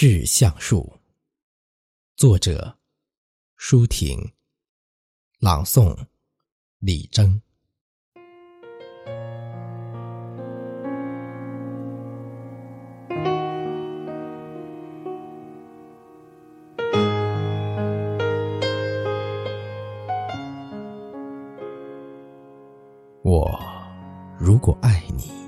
致橡树，作者：舒婷，朗诵：李征。我如果爱你。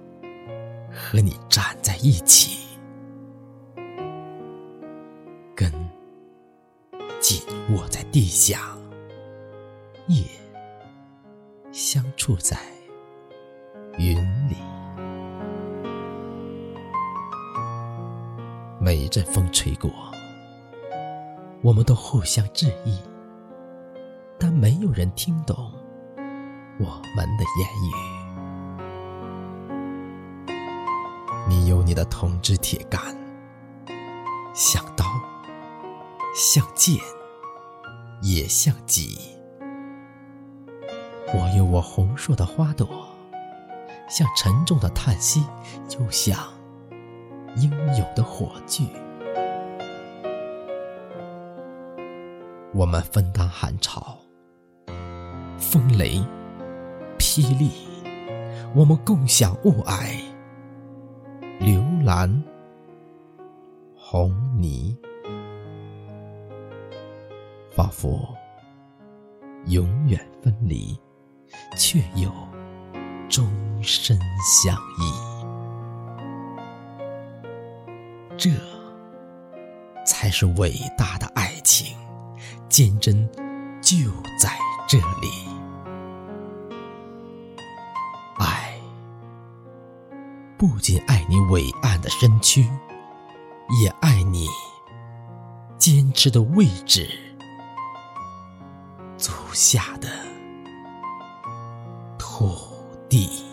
和你站在一起，根紧握在地下，叶相触在云里。每一阵风吹过，我们都互相致意，但没有人听懂我们的言语。有你的铜枝铁干，像刀，像剑，也像戟。我有我红硕的花朵，像沉重的叹息，又像英勇的火炬。我们分担寒潮、风雷、霹雳，我们共享雾霭。蓝，红泥，仿佛永远分离，却又终身相依。这才是伟大的爱情，坚贞就在这里。不仅爱你伟岸的身躯，也爱你坚持的位置，足下的土地。